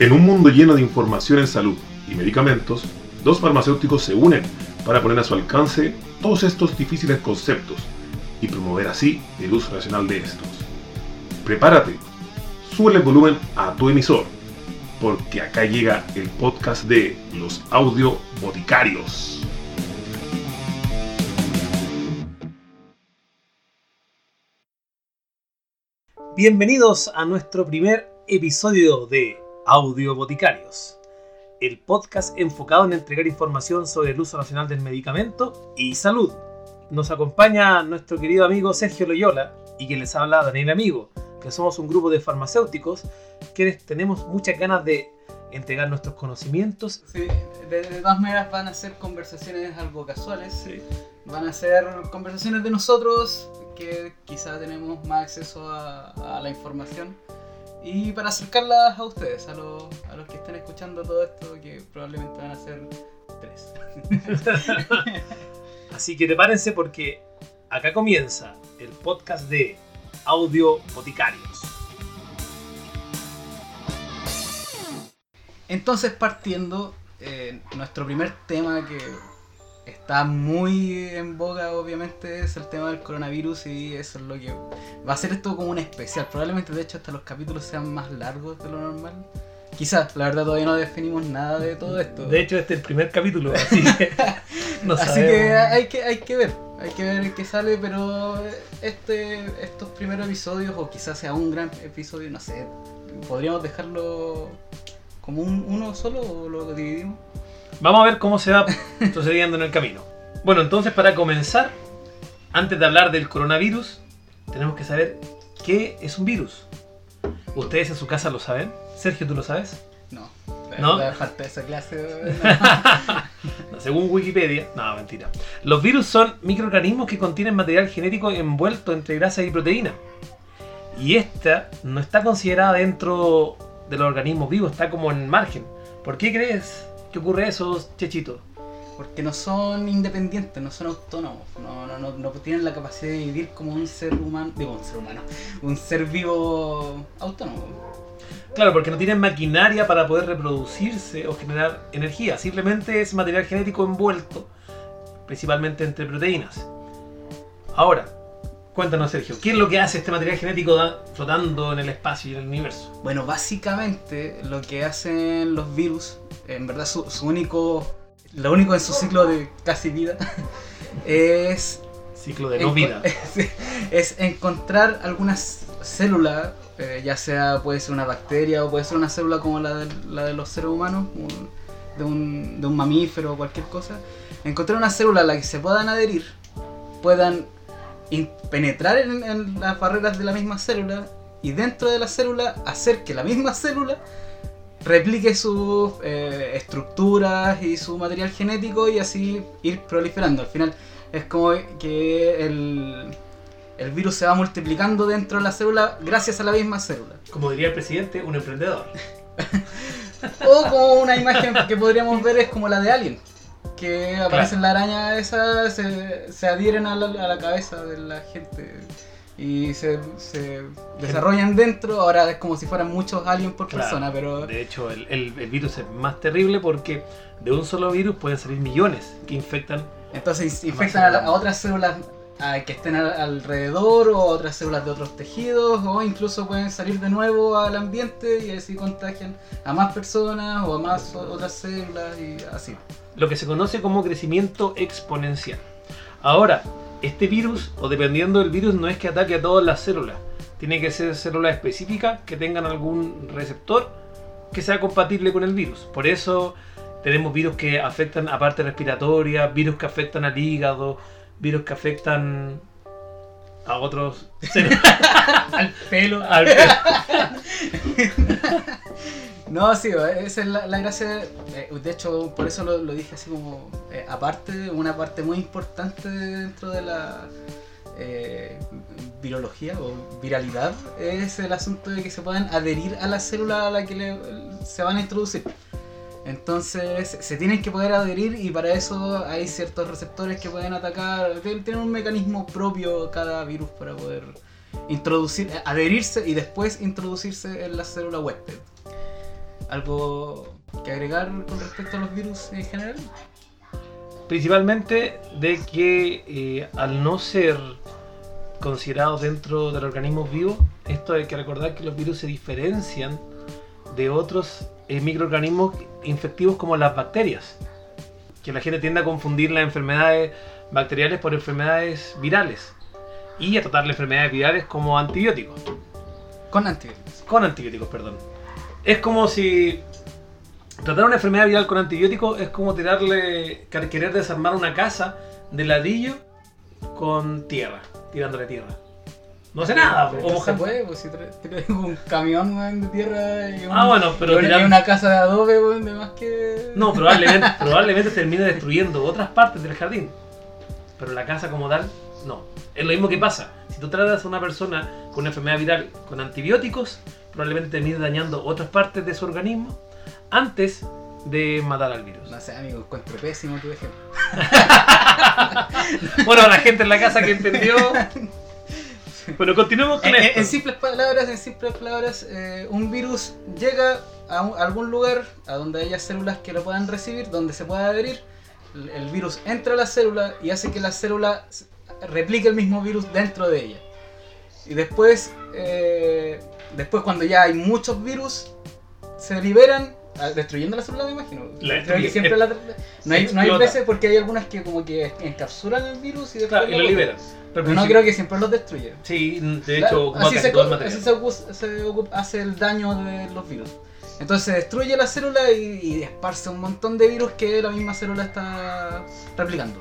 En un mundo lleno de información en salud y medicamentos, dos farmacéuticos se unen para poner a su alcance todos estos difíciles conceptos y promover así el uso racional de estos. Prepárate, sube el volumen a tu emisor, porque acá llega el podcast de los audio boticarios. Bienvenidos a nuestro primer episodio de Audio Boticarios, el podcast enfocado en entregar información sobre el uso racional del medicamento y salud. Nos acompaña nuestro querido amigo Sergio Loyola y quien les habla Daniel Amigo, que somos un grupo de farmacéuticos que tenemos muchas ganas de entregar nuestros conocimientos. Sí, de, de todas maneras van a ser conversaciones algo casuales. Sí. Van a ser conversaciones de nosotros que quizá tenemos más acceso a, a la información y para acercarlas a ustedes, a, los- a los que estén escuchando todo esto, que probablemente van a ser tres. Así que prepárense porque acá comienza el podcast de Audio Boticarios. Entonces, partiendo, eh, nuestro primer tema que está muy en boga, obviamente, es el tema del coronavirus y eso es lo que va a ser esto como un especial. Probablemente, de hecho, hasta los capítulos sean más largos de lo normal. Quizás, la verdad, todavía no definimos nada de todo esto. De hecho, este es el primer capítulo, así que no Así sabemos. que hay que hay que ver, hay que ver qué sale, pero este estos primeros episodios, o quizás sea un gran episodio, no sé, podríamos dejarlo como un, uno solo o lo dividimos. Vamos a ver cómo se va sucediendo en el camino. Bueno, entonces para comenzar, antes de hablar del coronavirus, tenemos que saber qué es un virus. ¿Ustedes en su casa lo saben? Sergio, ¿tú lo sabes? No, ¿No? me falta esa clase. No, Según Wikipedia, no, mentira. Los virus son microorganismos que contienen material genético envuelto entre grasas y proteínas. Y esta no está considerada dentro de los organismos vivos, está como en margen. ¿Por qué crees que ocurre eso, Chechito? Porque no son independientes, no son autónomos, no, no, no, no tienen la capacidad de vivir como un ser humano, digo un ser humano, un ser vivo autónomo. Claro, porque no tienen maquinaria para poder reproducirse o generar energía. Simplemente es material genético envuelto, principalmente entre proteínas. Ahora, cuéntanos, Sergio, ¿qué es lo que hace este material genético flotando en el espacio y en el universo? Bueno, básicamente lo que hacen los virus, en verdad su, su único, lo único en su ciclo de casi vida, es, Ciclo de no vida. es encontrar algunas células, eh, ya sea puede ser una bacteria o puede ser una célula como la de, la de los seres humanos, un- de, un, de un mamífero o cualquier cosa, encontrar una célula a la que se puedan adherir, puedan penetrar en, en las barreras de la misma célula y dentro de la célula hacer que la misma célula replique sus eh, estructuras y su material genético y así ir proliferando. Al final es como que el, el virus se va multiplicando dentro de la célula gracias a la misma célula. Como diría el presidente, un emprendedor. O como una imagen que podríamos ver es como la de Alien. Que aparece en la araña esa, se, se adhieren a la, a la cabeza de la gente y se, se desarrollan dentro. Ahora es como si fueran muchos aliens por Claro. persona, pero De hecho, el, el- el virus es más terrible porque de un solo virus pueden salir millones que infectan. entonces infectan a, la- a otras células que estén al- alrededor o a otras células de otros tejidos o incluso pueden salir de nuevo al ambiente y así contagian a más personas o a más o- otras células y así. lo que se conoce como crecimiento exponencial. Ahora, este virus, o dependiendo del virus, no es que ataque a todas las células. Tiene que ser células específicas que tengan algún receptor que sea compatible con el virus. Por eso tenemos virus que afectan a parte respiratoria, virus que afectan al hígado, virus que afectan a otros. Al pelo. al- No, sí, esa es la, la gracia. eh, De hecho, por eso lo, dije así como eh, aparte, una parte muy importante dentro de la eh, virología o viralidad es el asunto de que se puedan adherir a la célula a la que se van a introducir. Entonces se tienen que poder adherir y para eso hay ciertos receptores que pueden atacar. Tien- Tienen un mecanismo propio cada virus para poder introducir, adherirse y después introducirse en la célula huésped. ¿Algo que agregar con respecto a los virus en general? Principalmente de que eh, al no ser considerados dentro del organismo vivo, esto hay que recordar que los virus se diferencian de otros eh, microorganismos infectivos como las bacterias. Que la gente tiende a confundir las enfermedades bacteriales por enfermedades virales y a tratar las enfermedades virales como antibióticos. Con antibióticos. Con antibióticos, perdón. Es como si tratar una enfermedad viral con antibióticos es como tirarle, querer desarmar una casa de ladrillo con tierra, tirándole tierra. No hace nada, Pero o se mojando. puede, pues si tra- traes un camión weón, de tierra y, un- Ah, bueno, pero y una, tirar- y una casa de adobe, weón, de más que. No, probablemente, probablemente termine destruyendo otras partes del jardín. Pero la casa como tal, no. Es lo mismo que pasa. Si tú tratas a una persona con una enfermedad viral con antibióticos, probablemente termine dañando otras partes de su organismo antes de matar al virus. No sé, amigo, encuentro pésimo tu ejemplo. Bueno, la gente en la casa que entendió. Bueno, continuemos con En, esto. en simples palabras, en simples palabras, eh, un virus llega a, un- a algún lugar a donde haya células que lo puedan recibir, donde se pueda adherir. El, el virus entra a la célula y hace que la célula replique el mismo virus dentro de ella. Y después, eh, después cuando ya hay muchos virus, se liberan, ah, destruyendo la célula, me imagino. La Creo que destruye, siempre es- la- no, hay, no hay veces porque hay algunas que como que encapsulan el virus y después Claro, y lo liberan. Pero Pero no creo que siempre los destruye. Sí, de hecho, así, se, todo el así se se hace el daño de los virus. Entonces se destruye la célula y, y esparce un montón de virus que la misma célula está replicando.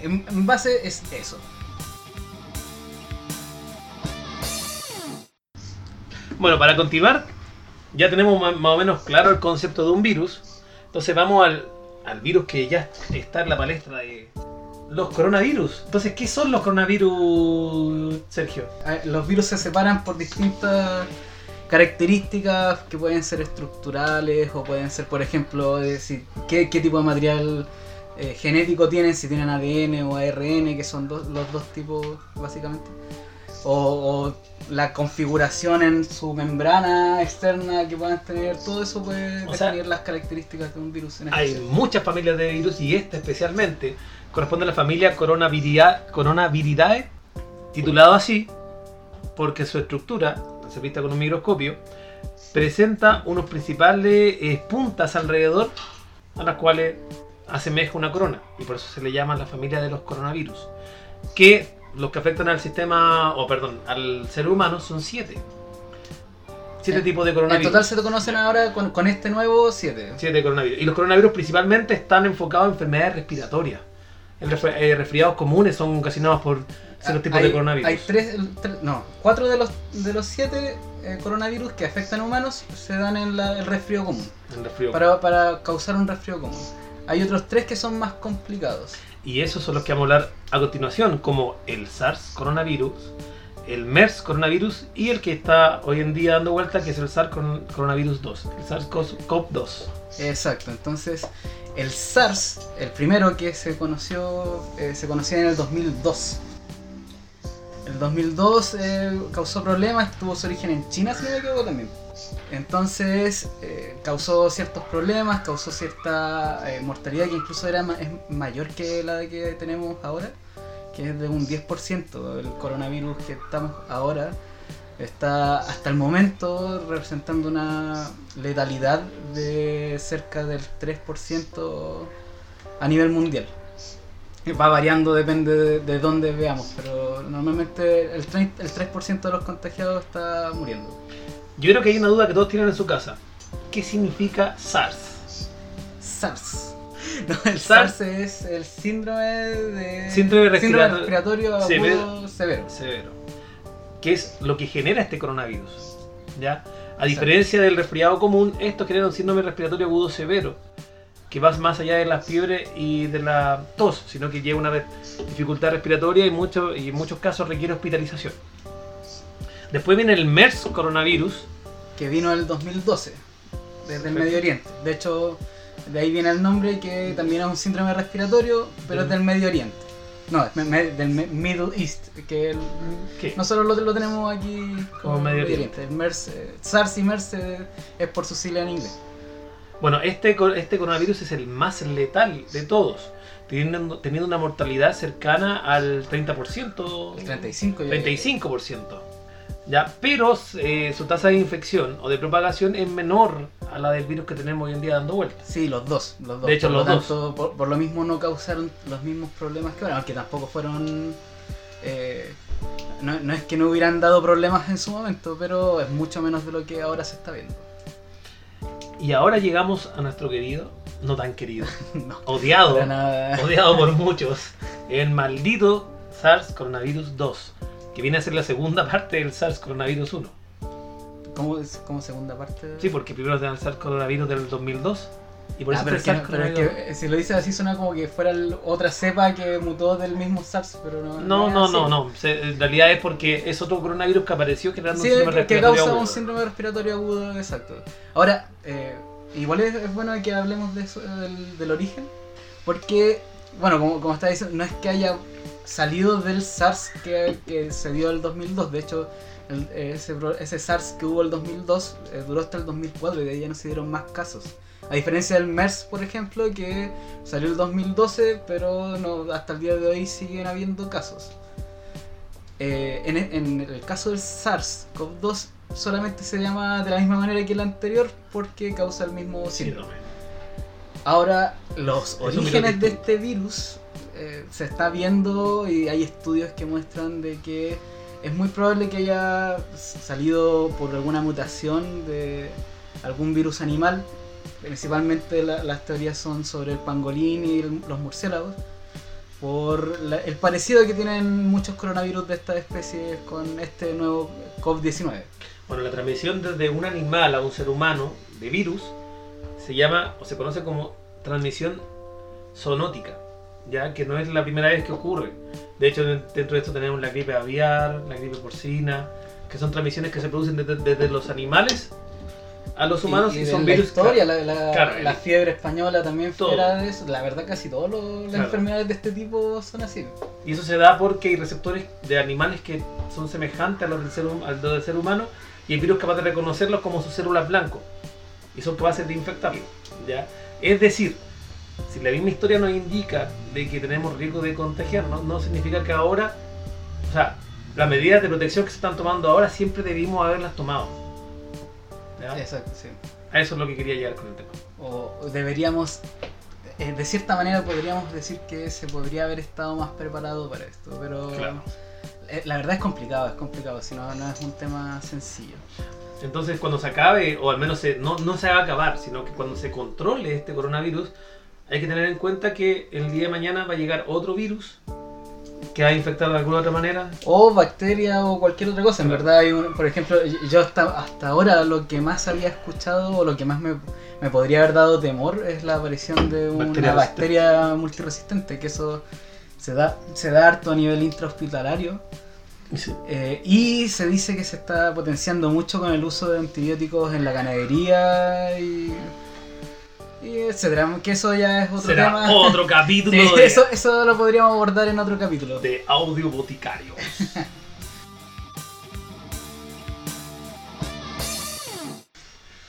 En, en base es eso. Bueno, para continuar, ya tenemos más o menos claro el concepto de un virus. Entonces vamos al, al virus que ya está en la palestra de los coronavirus. Entonces, ¿qué son los coronavirus, Sergio? Los virus se separan por distintas características que pueden ser estructurales o pueden ser, por ejemplo, de si- qué, qué tipo de material eh, genético tienen, si tienen ADN o ARN, que son dos- los dos tipos básicamente. O la configuración en su membrana externa que puedan tener, todo eso puede O sea, definir las características de un virus en Hay muchas familias de virus y esta especialmente corresponde a la familia Coronaviria- Coronaviridae, titulado así porque su estructura, se vista con un microscopio, presenta unos principales eh, puntas alrededor a las cuales asemeja una corona y por eso se le llama la familia de los coronavirus. Que los que afectan al sistema, o perdón, al ser humano son siete. Siete En- tipos de En coronavirus. total se conocen ahora con, con este nuevo 7. Siete coronavirus. Y los coronavirus principalmente están enfocados en enfermedades respiratorias. El eh, resfriados comunes son ocasionados por ciertos tipos hay, de coronavirus. Hay tres, tres- no, cuatro de los, de los siete eh, coronavirus que afectan a humanos se dan en la- el resfrío común, El resfrío. para, para causar un resfrío común. Hay otros tres que son más complicados. Y esos son los que vamos a hablar a continuación, como el SARS coronavirus, el MERS coronavirus y el que está hoy en día dando vuelta, que es el SARS coron- coronavirus 2, el SARS-CoV-2. Exacto, entonces el SARS, el primero que se conoció, eh, se conocía en el 2002. El 2002 eh, causó problemas, tuvo su origen en China, si no me equivoco también. Entonces eh, causó ciertos problemas, causó cierta eh, mortalidad que incluso era es mayor que la que tenemos ahora, que es de un 10%. El coronavirus que estamos ahora está hasta el momento representando una letalidad de cerca del 3% a nivel mundial. Va variando, depende de, de dónde veamos, pero normalmente el 3%, el 3% de los contagiados está muriendo. Yo creo que hay una duda que todos tienen en su casa. ¿Qué significa SARS? SARS. No, el SARS. SARS es el síndrome de Síndrome respirator- respiratorio agudo severo. severo. severo, que es lo que genera este coronavirus. ¿ya? A diferencia del resfriado común, esto genera un síndrome respiratorio agudo severo, que va más allá de la fiebre y de la tos, sino que lleva una dificultad respiratoria y, mucho- y en muchos casos requiere hospitalización. Después viene el MERS coronavirus, que vino en el 2012 desde el. Medio Oriente. De hecho, de ahí viene el nombre que también es un síndrome respiratorio, pero es del Medio Oriente. No, es me- me- del me- Middle East, que el- nosotros lo, lo tenemos aquí Como Medio Oriente. El MERS, eh, SARS y MERS eh, es por sus siglas en inglés. Bueno, este, este coronavirus es el más letal de todos, teniendo, teniendo una mortalidad cercana al 30%. El 35 yo- 35%. ¿Ya? Pero eh, su tasa de infección o de propagación es menor a la del virus que tenemos hoy en día dando vueltas. Sí, los dos. Los dos. De hecho, por los lo dos. tanto, Por, por lo mismo no causaron los mismos problemas que ahora, aunque tampoco fueron... eh, no, no es que no hubieran dado problemas en su momento, pero es mucho menos de lo que ahora se está viendo. Y ahora llegamos a nuestro querido, no tan querido, no, odiado, odiado por muchos, el maldito SARS coronavirus 2, que viene a ser la segunda parte del SARS coronavirus 1. ¿Cómo, es- como segunda parte? Sí, porque primero tenía el SARS coronavirus del 2002 y por Ah, eso pero, es que, pero es que, si lo dices así suena como que fuera el- otra cepa que mutó del mismo SARS, pero no. No, no, no, no. Se- en realidad es porque es otro coronavirus que apareció generando Sí, un síndrome que, que respiratorio causa un síndrome respiratorio agudo, exacto. Ahora, eh, igual es, es bueno que hablemos de eso, del, del origen, porque, bueno, como, como está diciendo, no es que haya salido del SARS que, que se dio el 2002, de hecho, el- ese, SARS que hubo el 2002 eh, duró hasta el 2004 y de ahí ya no se dieron más casos. A diferencia del MERS, por ejemplo, que salió el 2012, pero no, hasta el día de hoy siguen habiendo casos. Eh, en, en el caso del SARS-CoV-2 solamente se llama de la misma manera que el anterior porque causa el mismo síndrome. Síndrome. Ahora, los orígenes de este virus eh, se está viendo y hay estudios que muestran de que es muy probable que haya salido por alguna mutación de algún virus animal. Principalmente la- las teorías son sobre el pangolín y los murciélagos. Por el parecido que tienen muchos coronavirus de estas especies con este nuevo COVID-19. Bueno, la transmisión desde un animal a un ser humano de virus se llama o se conoce como transmisión zoonótica, ya que no es la primera vez que ocurre. De hecho, dentro de esto tenemos la gripe aviar, la gripe porcina, que son transmisiones que se producen desde, desde los animales a los humanos y, de son la virus. historia, la, la- Claro, la fiebre española también Todo. era de eso. La verdad casi todas los- las Claro. enfermedades de este tipo son así. Y eso se da porque hay receptores de animales que son semejantes a los del ser, al del ser humano y el virus es capaz de reconocerlos como sus células blancos y son capaces de infectarlos. ¿ya? Es decir, si la misma historia nos indica de que tenemos riesgo de contagiarnos, no significa que ahora, o sea, las medidas de protección que se están tomando ahora siempre debimos haberlas tomado. ¿ya? Exacto, sí. A eso es lo que quería llegar con el tema. O o deberíamos, eh, de cierta manera podríamos decir que se podría haber estado más preparado para esto, pero Claro. eh, la verdad es complicado, es complicado, si no, no es un tema sencillo. Entonces, cuando se acabe, o al menos se- no, no se va a acabar, sino que cuando se controle este coronavirus, hay que tener en cuenta que el día de mañana va a llegar otro virus que va a infectar de alguna otra manera. O bacteria o cualquier otra cosa. En Claro. verdad, hay un- por ejemplo, yo hasta, hasta ahora lo que más había escuchado o lo que más me, me podría haber dado temor es la aparición de una Bacteria bacteria, multiresistente, que eso se da, se da harto a nivel intrahospitalario. Eh, y se dice que se está potenciando mucho con el uso de antibióticos en la ganadería y, y etcétera. Que eso ya es otro Será tema. otro capítulo Sí, de, eso, eso lo podríamos abordar en otro capítulo. de audio boticario.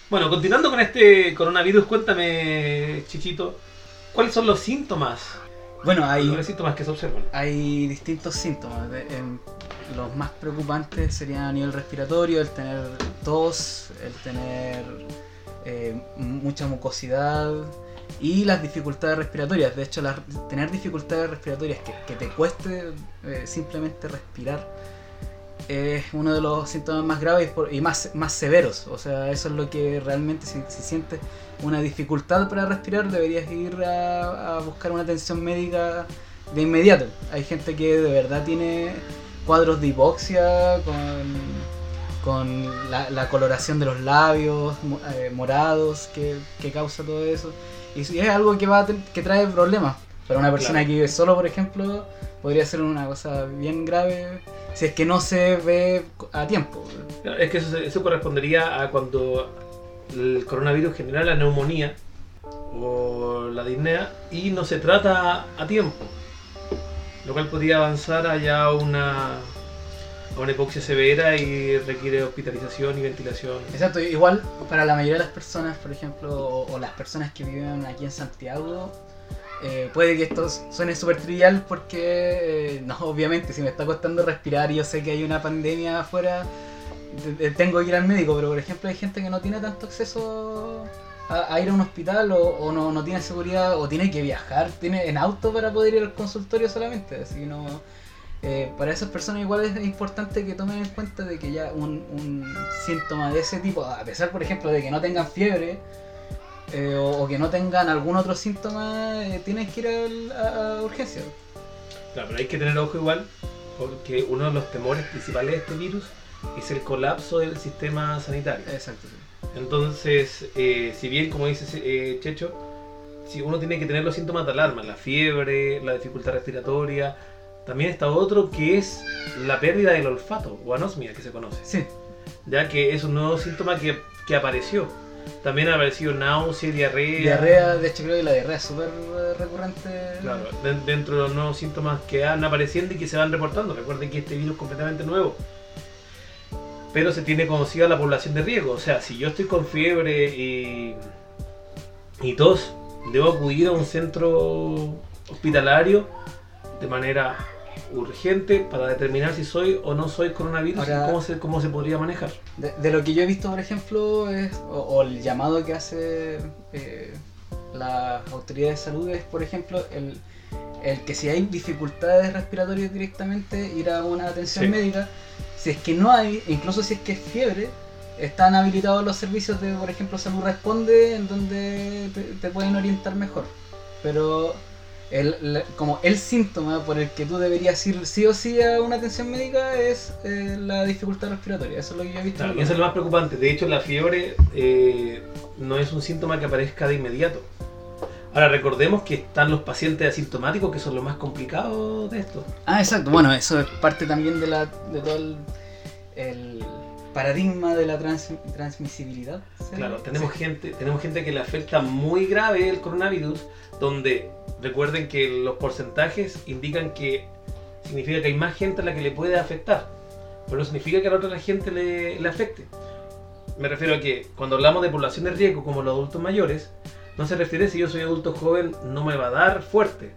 bueno, continuando con este coronavirus, cuéntame, Chichito, ¿cuáles son los síntomas? Bueno, hay, Los síntomas que se observan. hay distintos síntomas. de- los más preocupantes serían a nivel respiratorio, el tener tos, el tener eh, mucha mucosidad y las dificultades respiratorias. De hecho, tener dificultades respiratorias que, te cueste eh, simplemente respirar es uno de los síntomas más graves y más, más severos. O sea, eso es lo que realmente si, si sientes una dificultad para respirar deberías ir a, a buscar una atención médica de inmediato. Hay gente que de verdad tiene cuadros de hipoxia con, con la, la coloración de los labios eh, morados que, que causa todo eso. Y es algo que, va a que trae problemas. Para una persona Claro. que vive solo, por ejemplo, podría ser una cosa bien grave si es que no se ve a tiempo. Claro, Es que eso, eso correspondería a cuando el coronavirus genera la neumonía o la disnea y no se trata a tiempo. lo cual podría avanzar allá una, a una hipoxia severa y requiere hospitalización y ventilación. Exacto, igual para la mayoría de las personas, por ejemplo, o, las personas que viven aquí en Santiago, eh, puede que esto suene súper trivial porque, eh, no, obviamente, si me está costando respirar y yo sé que hay una pandemia afuera, tengo que ir al médico, pero por ejemplo hay gente que no tiene tanto acceso a, ir a un hospital o, no, no tiene seguridad o tiene que viajar tiene en auto para poder ir al consultorio solamente, así no... eh, para esas personas igual es importante que tomen en cuenta de que ya un, un síntoma de ese tipo, a pesar por ejemplo de que no tengan fiebre, eh, o, o que no tengan algún otro síntoma, eh, tienen que ir al- a, a urgencia. Claro, pero hay que tener ojo igual, porque uno de los temores principales de este virus es el colapso del sistema sanitario. Exacto. sí. Entonces, eh, si bien, como dice eh, Checho, si uno tiene que tener los síntomas de alarma, la fiebre, la dificultad respiratoria, también está otro que es la pérdida del olfato, o anosmia que se conoce, Sí, ya que es un nuevo síntoma que, que apareció. También ha aparecido náusea, diarrea. diarrea, de hecho creo que la diarrea es súper eh, recurrente. Claro, de- dentro de los nuevos síntomas que van apareciendo y que se van reportando. Recuerden que este virus es completamente nuevo. Pero se tiene conocida la población de riesgo. O sea, si yo estoy con fiebre y, y tos, debo acudir a un centro hospitalario de manera urgente para determinar si soy o no soy coronavirus Ahora- y cómo se, cómo se podría manejar. De, de lo que yo he visto, por ejemplo, es, o, o el llamado que hace eh, las autoridades de salud es, por ejemplo, el, el que si hay dificultades respiratorias directamente, ir a una atención Sí. médica. Si es que no hay, incluso si es que es fiebre, están habilitados los servicios de, por ejemplo, Salud Responde, en donde te, te pueden orientar mejor. Pero el, la- como el síntoma por el que tú deberías ir sí o sí a una atención médica es eh, la dificultad respiratoria. Eso es lo que yo he visto. Claro, y eso es lo más preocupante. De hecho, la fiebre eh, no es un síntoma que aparezca de inmediato. Ahora, recordemos que están los pacientes asintomáticos, que son los más complicados de esto. Ah, exacto. Bueno, eso es parte también de, la, de todo el, el paradigma de la trans- transmisibilidad. ¿sí? Claro, tenemos Sí. gente, tenemos gente que le afecta muy grave el coronavirus, donde recuerden que los porcentajes indican que significa que hay más gente a la que le puede afectar, pero no significa que a la otra gente le, le afecte. Me refiero a que cuando hablamos de población de riesgo como los adultos mayores, no se refiere si yo soy adulto joven no me va a dar fuerte,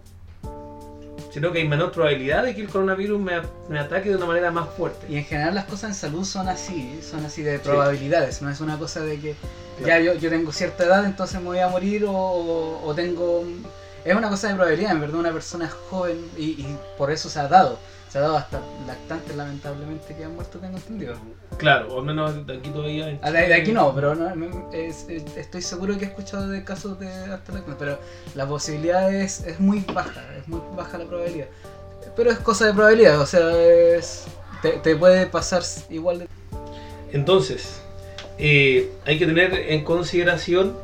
sino que hay menor probabilidad de que el coronavirus me, me ataque de una manera más fuerte. Y en general las cosas en salud son así, son así de probabilidades, no es una cosa de que ya yo, yo tengo cierta edad, entonces me voy a morir o, tengo... Es una cosa de probabilidad, en verdad una persona es joven y, y por eso se ha dado. Se ha dado hasta lactantes lamentablemente que han muerto, tengo entendido. Claro, o al menos de aquí todavía. Ah, De, de aquí no, pero no, no, es- es- estoy seguro que he escuchado de casos de hasta lactantes, pero la posibilidad es, es muy baja, es muy baja la probabilidad. Pero es cosa de probabilidad, o sea, es, te, te puede pasar igual de... Entonces, eh, hay que tener en consideración,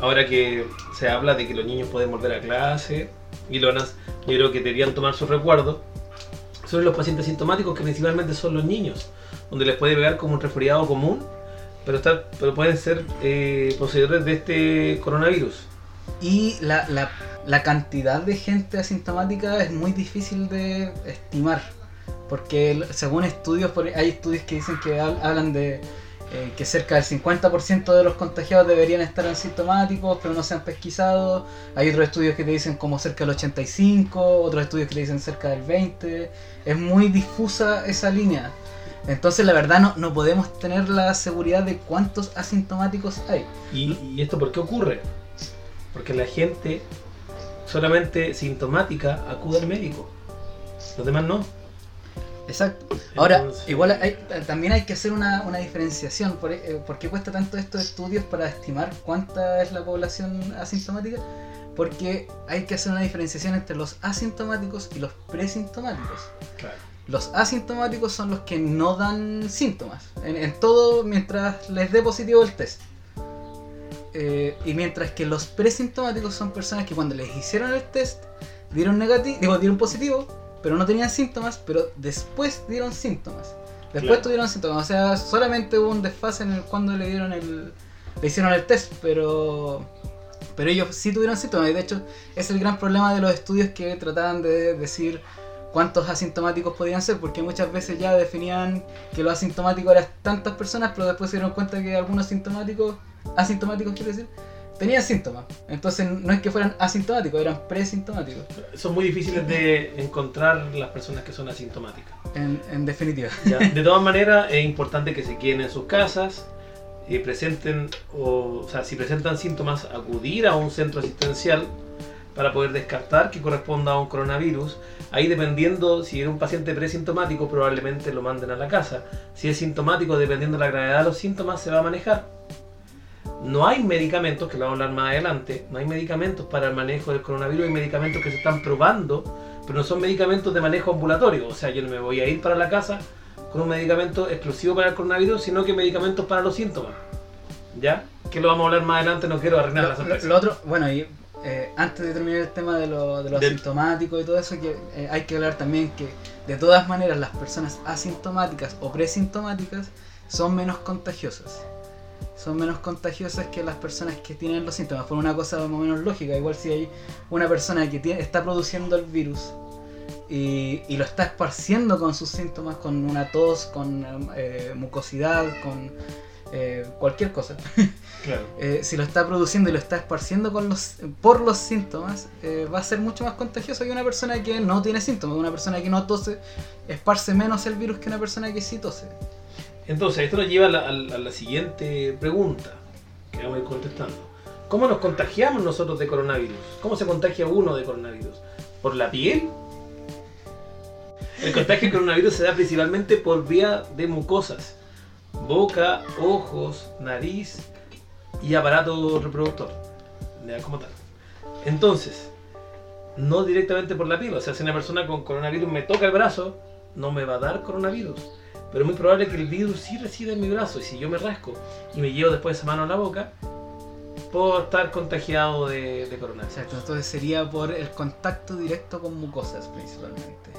ahora que se habla de que los niños pueden volver a clase, y lo van a- yo creo que deberían tomar su recuerdo, sobre los pacientes sintomáticos, que principalmente son los niños, donde les puede pegar como un resfriado común, pero, pero pueden ser eh, poseedores de este coronavirus. Y la, la, cantidad de gente asintomática es muy difícil de estimar. Porque según estudios, hay estudios que dicen que hab- hablan de eh, que cerca del 50% de los contagiados deberían estar asintomáticos, pero no se han pesquisado. Hay otros estudios que te dicen como cerca del 85, otros estudios que te dicen cerca del 20. Es muy difusa esa línea. Entonces la verdad no, no podemos tener la seguridad de cuántos asintomáticos hay. ¿Y, y esto por qué ocurre? Porque la gente solamente sintomática acude al médico, los demás no. Exacto. Ahora, Entonces- igual hay- también hay que hacer una, una diferenciación. ¿Por, eh, ¿por qué cuesta tanto estos estudios para estimar cuánta es la población asintomática? Porque hay que hacer una diferenciación entre los asintomáticos y los presintomáticos. Claro. Los asintomáticos son los que no dan síntomas. En, en todo mientras les dé positivo el test. Eh, y mientras que los presintomáticos son personas que cuando les hicieron el test dieron negativo, digo, dieron positivo, pero no tenían síntomas, pero después dieron síntomas. Después Claro. tuvieron síntomas, o sea, solamente hubo un desfase en el cuando le dieron el le hicieron el test, pero pero ellos sí tuvieron síntomas y de hecho es el gran problema de los estudios que trataban de decir cuántos asintomáticos podían ser, porque muchas veces ya definían que los asintomáticos eran tantas personas, pero después se dieron cuenta que algunos sintomáticos, asintomáticos quiere decir, tenían síntomas. Entonces no es que fueran asintomáticos, eran presintomáticos. Son muy difíciles de encontrar las personas que son asintomáticas. En, en definitiva. Ya, De todas maneras, es importante que se queden en sus casas, eh, presenten, o, o sea, si presentan síntomas, acudir a un centro asistencial para poder descartar que corresponda a un coronavirus. Ahí dependiendo, si era un paciente presintomático, probablemente lo manden a la casa. Si es sintomático, dependiendo de la gravedad de los síntomas, se va a manejar. No hay medicamentos, que lo vamos a hablar más adelante, no hay medicamentos para el manejo del coronavirus, hay medicamentos que se están probando, pero no son medicamentos de manejo ambulatorio. O sea, yo no me voy a ir para la casa con un medicamento exclusivo para el coronavirus, sino que medicamentos para los síntomas. ¿Ya? Que lo vamos a hablar más adelante, no quiero arruinar la Lo, lo- sorpresa. lo otro, bueno, y eh, antes de terminar el tema de lo, de lo asintomático y todo eso, que eh, hay que hablar también que de todas maneras las personas asintomáticas o presintomáticas son menos contagiosas. Son menos contagiosas que las personas que tienen los síntomas, por una cosa más o menos lógica. Igual si hay una persona que tiene, está produciendo el virus y, y lo está esparciendo con sus síntomas, con una tos, con eh, mucosidad, con eh, cualquier cosa. Claro. Eh, si lo está produciendo y lo está esparciendo con los, por los síntomas, eh, va a ser mucho más contagioso que una persona que no tiene síntomas. Una persona que no tose esparce menos el virus que una persona que sí tose. Entonces, esto nos lleva a la, siguiente pregunta que vamos a ir contestando. ¿Cómo nos contagiamos nosotros de coronavirus? ¿Cómo se contagia uno de coronavirus? ¿Por la piel? El contagio de coronavirus se da principalmente por vía de mucosas. Boca, ojos, nariz y aparato reproductor. Ya, como tal. Entonces, no directamente por la piel. O sea, si una persona con coronavirus me toca el brazo, no me va a dar coronavirus. Pero es muy probable que el virus sí resida en mi brazo. Y si yo me rasco y me llevo después esa mano a la boca, puedo estar contagiado de, de coronavirus. Exacto, entonces sería por el contacto directo con mucosas principalmente.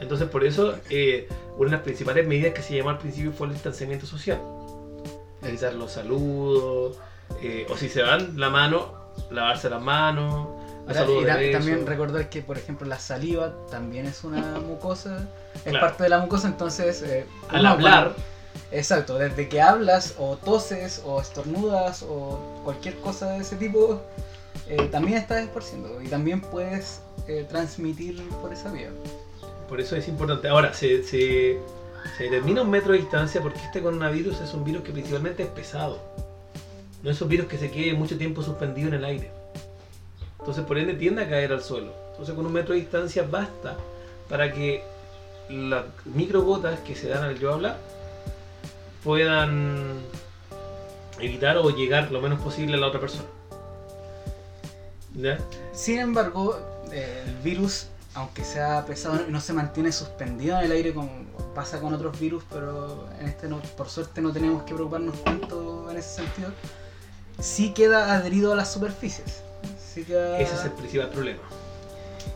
Entonces, por eso, eh, una de las principales medidas que se llamó al principio fue el distanciamiento social. Evitar los saludos, eh, o si se van la mano, lavarse las manos. Ahora, y ta- también recordar que, por ejemplo, la saliva también es una mucosa, es Claro. parte de la mucosa, entonces... eh, Al hablar, cuando- exacto, desde que hablas o toses o estornudas o cualquier cosa de ese tipo, eh, también estás esparciendo y también puedes eh, transmitir por esa vía. por eso es importante. Ahora, se, se, se determina un metro de distancia porque este coronavirus es un virus que principalmente es pesado. No es un virus que se quede mucho tiempo suspendido en el aire. Entonces, por ende, tiende a caer al suelo. Entonces, con un metro de distancia basta para que las microgotas que se dan al yo hablar puedan evitar o llegar lo menos posible a la otra persona. Sin embargo, el virus, aunque sea pesado, no se mantiene suspendido en el aire como pasa con otros virus, pero en este no, por suerte no tenemos que preocuparnos tanto en ese sentido. Sí queda adherido a las superficies. Ese es el principal problema.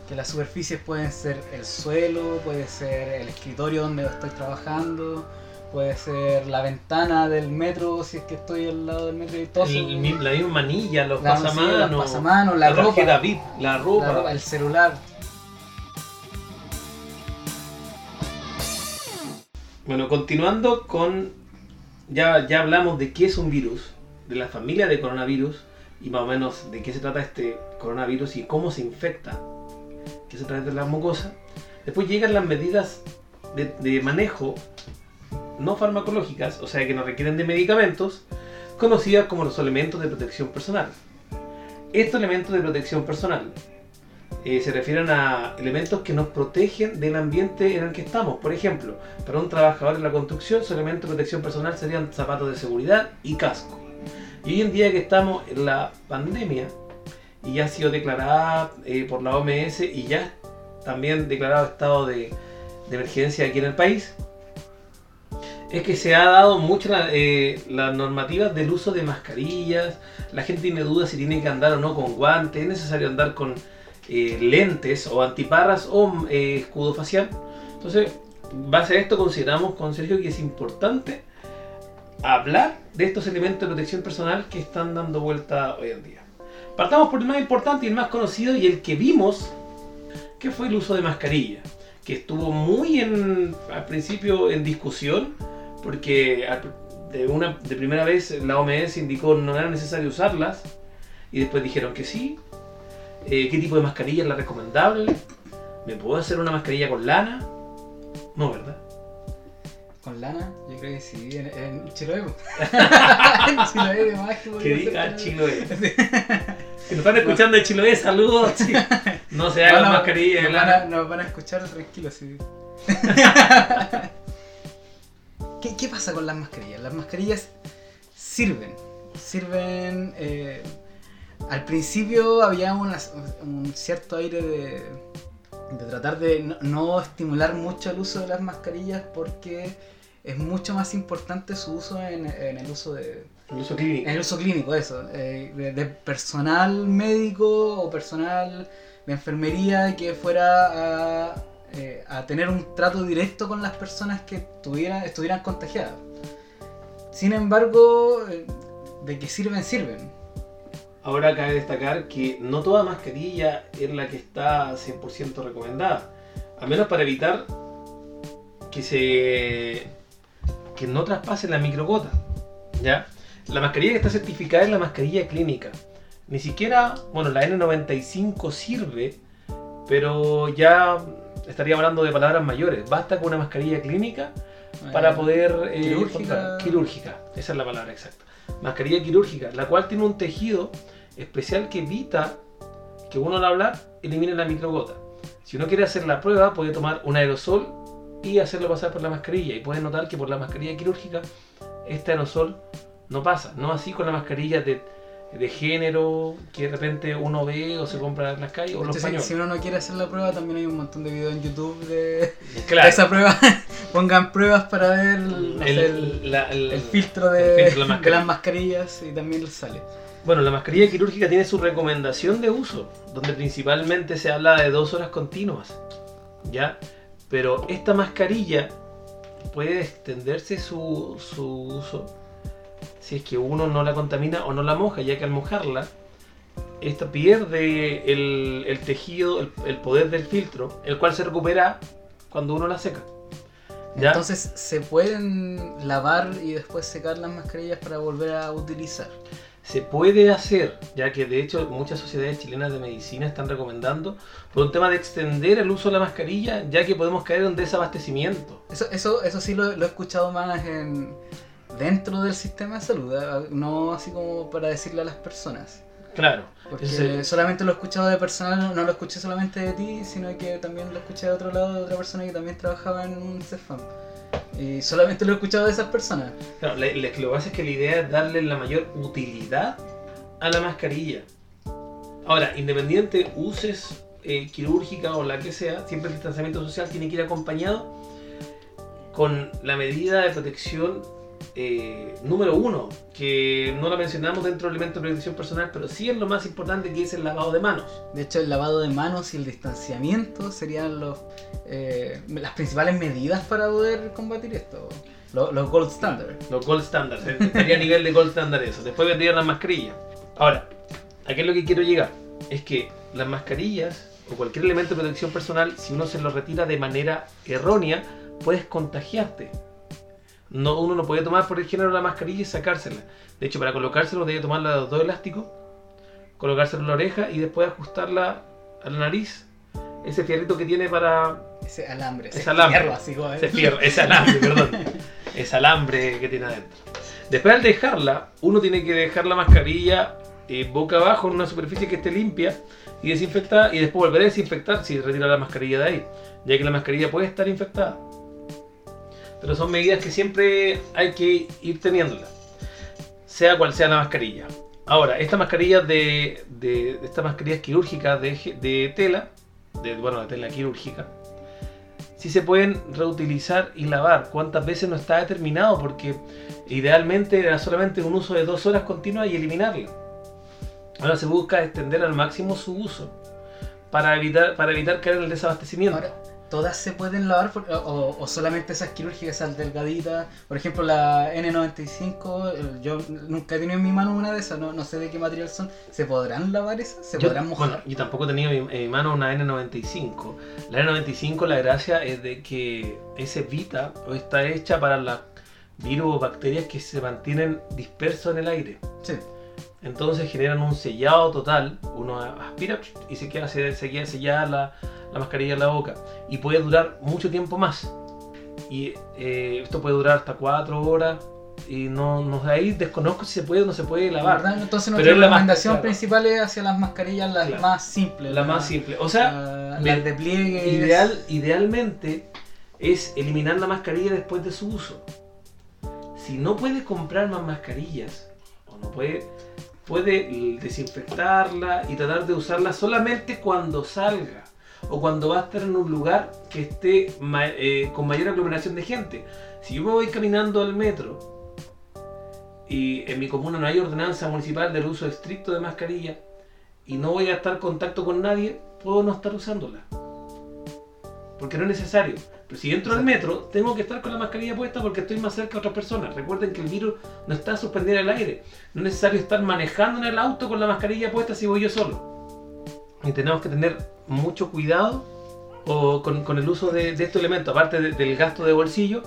Que las superficies pueden ser el suelo, puede ser el escritorio donde estoy trabajando, puede ser la ventana del metro si es que estoy al lado del metro y toso. El la misma manilla, los La- pasamanos, los pasamanos, la ropa. tarjeta VIP, la ropa. la ropa, el celular. Bueno, continuando con. Ya, ya hablamos de qué es un virus, de la familia de coronavirus y más o menos de qué se trata este coronavirus y cómo se infecta, que se trata de la mucosa. Después llegan las medidas de, manejo no farmacológicas, o sea que no requieren de medicamentos, conocidas como los elementos de protección personal. Estos elementos de protección personal eh, se refieren a elementos que nos protegen del ambiente en el que estamos. Por ejemplo, para un trabajador en la construcción, su elemento de protección personal serían zapatos de seguridad y casco. Y hoy en día que estamos en la pandemia, y ya ha sido declarada eh, por la OMS y ya también declarado estado de, emergencia aquí en el país, es que se ha dado mucho la- eh, las normativas del uso de mascarillas, la gente tiene dudas si tiene que andar o no con guantes, es necesario andar con eh, lentes o antiparras o eh, escudo facial. Entonces, base a esto consideramos con Sergio que es importante hablar de estos elementos de protección personal que están dando vuelta hoy en día. Partamos por el más importante y el más conocido y el que vimos, que fue el uso de mascarilla. que estuvo muy en, al principio en discusión, porque de, una, de primera vez la OMS indicó no era necesario usarlas, y después dijeron que sí. Eh, ¿Qué tipo de mascarilla es la recomendable? ¿Me puedo hacer una mascarilla con lana? No, ¿verdad? Con lana, yo creo que sí, en, en Chiloé. en Chiloé de más que diga Chiloé. Si nos están escuchando de Chiloé, saludos. No se hagan mascarilla nos van, a, nos van a escuchar tranquilos. sí. ¿Qué, qué pasa con las mascarillas? Las mascarillas sirven. Sirven. eh, al principio había una- un cierto aire de, de tratar de no, no estimular mucho el uso de las mascarillas porque es mucho más importante su uso en, en el uso de, El uso clínico. en el uso clínico, eso, eh, de, de personal médico o personal de enfermería que fuera a, eh, a tener un trato directo con las personas que tuviera, estuvieran contagiadas. Sin embargo, eh, de que sirven, sirven. Ahora cabe destacar que no toda mascarilla es la que está 100% recomendada. Al menos para evitar que se que no traspase la microgota. ¿Ya? La mascarilla que está certificada es la mascarilla clínica. Ni siquiera, bueno, la N95 sirve, pero ya estaría hablando de palabras mayores. Basta con una mascarilla clínica para Eh, poder eh, quirúrgica. quirúrgica, esa es la palabra exacta. Mascarilla quirúrgica, la cual tiene un tejido especial que evita que uno al hablar elimine la microgota. Si uno quiere hacer la prueba, puede tomar un aerosol y hacerlo pasar por la mascarilla. Y puede notar que por la mascarilla quirúrgica, este aerosol no pasa. No así con la mascarilla de, de género que de repente uno ve o se compra en las calles o los hecho, si, uno no quiere hacer la prueba, también hay un montón de videos en YouTube de, Claro. de esa prueba. Pongan pruebas para ver El- el, la- el- el filtro de, filtro la las mascarillas y también les sale. Bueno, la mascarilla quirúrgica tiene su recomendación de uso, donde principalmente se habla de dos horas continuas, ¿ya? Pero esta mascarilla puede extenderse su, su uso si es que uno no la contamina o no la moja, ya que al mojarla, esta pierde el, el tejido, el, el poder del filtro, el cual se recupera cuando uno la seca. ¿ya? Entonces, ¿se pueden lavar y después secar las mascarillas para volver a utilizar? Se puede hacer, ya que de hecho muchas sociedades chilenas de medicina están recomendando por un tema de extender el uso de la mascarilla, ya que podemos caer en desabastecimiento. Eso, eso, eso sí lo, lo he escuchado más en, dentro del sistema de salud, ¿eh? no así como para decirle a las personas. Claro, Porque solamente lo he escuchado de personal, no lo escuché solamente de ti, sino que también lo escuché de otro lado de otra persona que también trabajaba en un CEFAM. Y solamente lo he escuchado de esas personas. claro, le- lo que pasa es que la idea es darle la mayor utilidad a la mascarilla. Ahora, independiente uses eh, quirúrgica o la que sea, siempre el distanciamiento social tiene que ir acompañado con la medida de protección eh, número uno, que no la mencionamos dentro del elemento de protección personal, pero sí es lo más importante que es el lavado de manos. De hecho, el lavado de manos y el distanciamiento serían los, eh, las principales medidas para poder combatir esto. Los, los gold standard. Los gold standards, eh, estaría a nivel de gold standard eso. Después vendrían las mascarillas. Ahora, ¿a qué es lo que quiero llegar? Es que las mascarillas o cualquier elemento de protección personal, si uno se lo retira de manera errónea, puedes contagiarte. No, uno no puede tomar por el género la mascarilla y sacársela. De hecho, para colocárselo debe tomarla de los dos elásticos, colocárselo en la oreja y después ajustarla a la nariz. Ese fierrito que tiene para Ese alambre. Ese alambre. fierro, así como, ¿eh? ese fierro, ese alambre, perdón. Ese alambre que tiene adentro. Después al dejarla, uno tiene que dejar la mascarilla eh, boca abajo en una superficie que esté limpia y desinfectada y después volver a desinfectar si retira la mascarilla de ahí, ya que la mascarilla puede estar infectada. Pero son medidas que siempre hay que ir teniéndolas, sea cual sea la mascarilla. Ahora, esta mascarilla de, estas mascarillas quirúrgicas de, tela, de, bueno, de tela quirúrgica, si se pueden reutilizar y lavar. ¿Cuántas veces no está determinado? Porque idealmente era solamente un uso de dos horas continuas y eliminarla. Ahora se busca extender al máximo su uso para evitar, para evitar caer en el desabastecimiento. ¿Todas se pueden lavar por- o, o solamente esas quirúrgicas, esas delgaditas? Por ejemplo, la N95, eh, yo nunca he tenido en mi mano una de esas, no, no sé de qué material son. ¿Se podrán lavar esas? ¿Se Yo- podrán mojar? Bueno, yo tampoco tenía en mi, en mi mano una N95. La N95, la gracia es de que es evita o está hecha para las virus o bacterias que se mantienen dispersos en el aire. Sí. Entonces generan un sellado total. Uno aspira y se queda, se, se queda sellada la, la mascarilla en la boca. Y puede durar mucho tiempo más. Y eh, esto puede durar hasta 4 horas. Y no, no ahí desconozco si se puede o no se puede lavar. ¿Verdad? Entonces nuestra recomendación principal es hacia las mascarillas las Claro. más simples. La más simple. O sea, las de pliegue. Ideal, idealmente es eliminar la mascarilla después de su uso. Si no puede comprar más mascarillas o no puede, puede desinfectarla y tratar de usarla solamente cuando salga o cuando va a estar en un lugar que esté eh, con mayor aglomeración de gente. Si yo me voy caminando al metro y en mi comuna no hay ordenanza municipal del uso estricto de mascarilla y no voy a estar en contacto con nadie, puedo no estar usándola. Porque no es necesario. Pero si entro al metro, tengo que estar con la mascarilla puesta porque estoy más cerca de otras personas. Recuerden que el virus no está suspendido en el aire. No es necesario estar manejando en el auto con la mascarilla puesta si voy yo solo. Y tenemos que tener mucho cuidado o con, con el uso de, de estos elementos. Aparte de- del gasto de bolsillo,